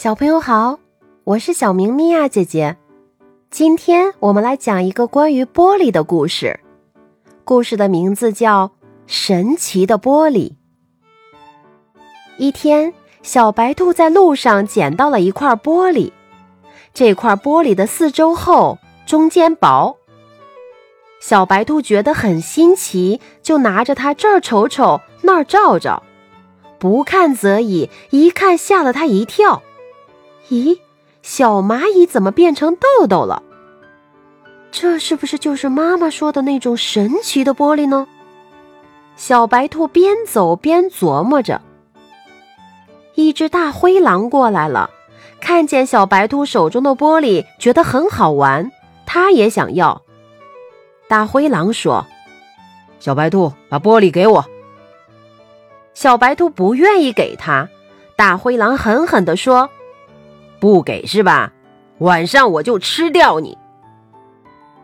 小朋友好，我是小明咪呀姐姐。今天我们来讲一个关于玻璃的故事，故事的名字叫《神奇的玻璃》。一天，小白兔在路上捡到了一块玻璃，这块玻璃的四周厚，中间薄。小白兔觉得很新奇，就拿着它这儿瞅瞅，那儿照照，不看则已，一看吓了它一跳。咦，小蚂蚁怎么变成豆豆了？这是不是就是妈妈说的那种神奇的玻璃呢？小白兔边走边琢磨着。一只大灰狼过来了，看见小白兔手中的玻璃，觉得很好玩，它也想要。大灰狼说：“小白兔，把玻璃给我。”小白兔不愿意给他，大灰狼狠狠地说。不给是吧？晚上我就吃掉你！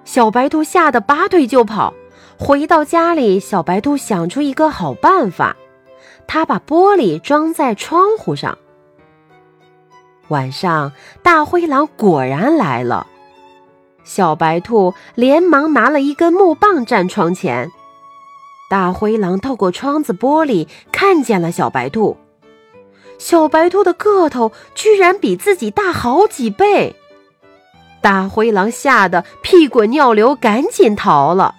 小白兔吓得拔腿就跑。回到家里，小白兔想出一个好办法，他把玻璃装在窗户上。晚上，大灰狼果然来了。小白兔连忙拿了一根木棒站窗前。大灰狼透过窗子玻璃看见了小白兔。小白兔的个头居然比自己大好几倍，大灰狼吓得屁滚尿流，赶紧逃了。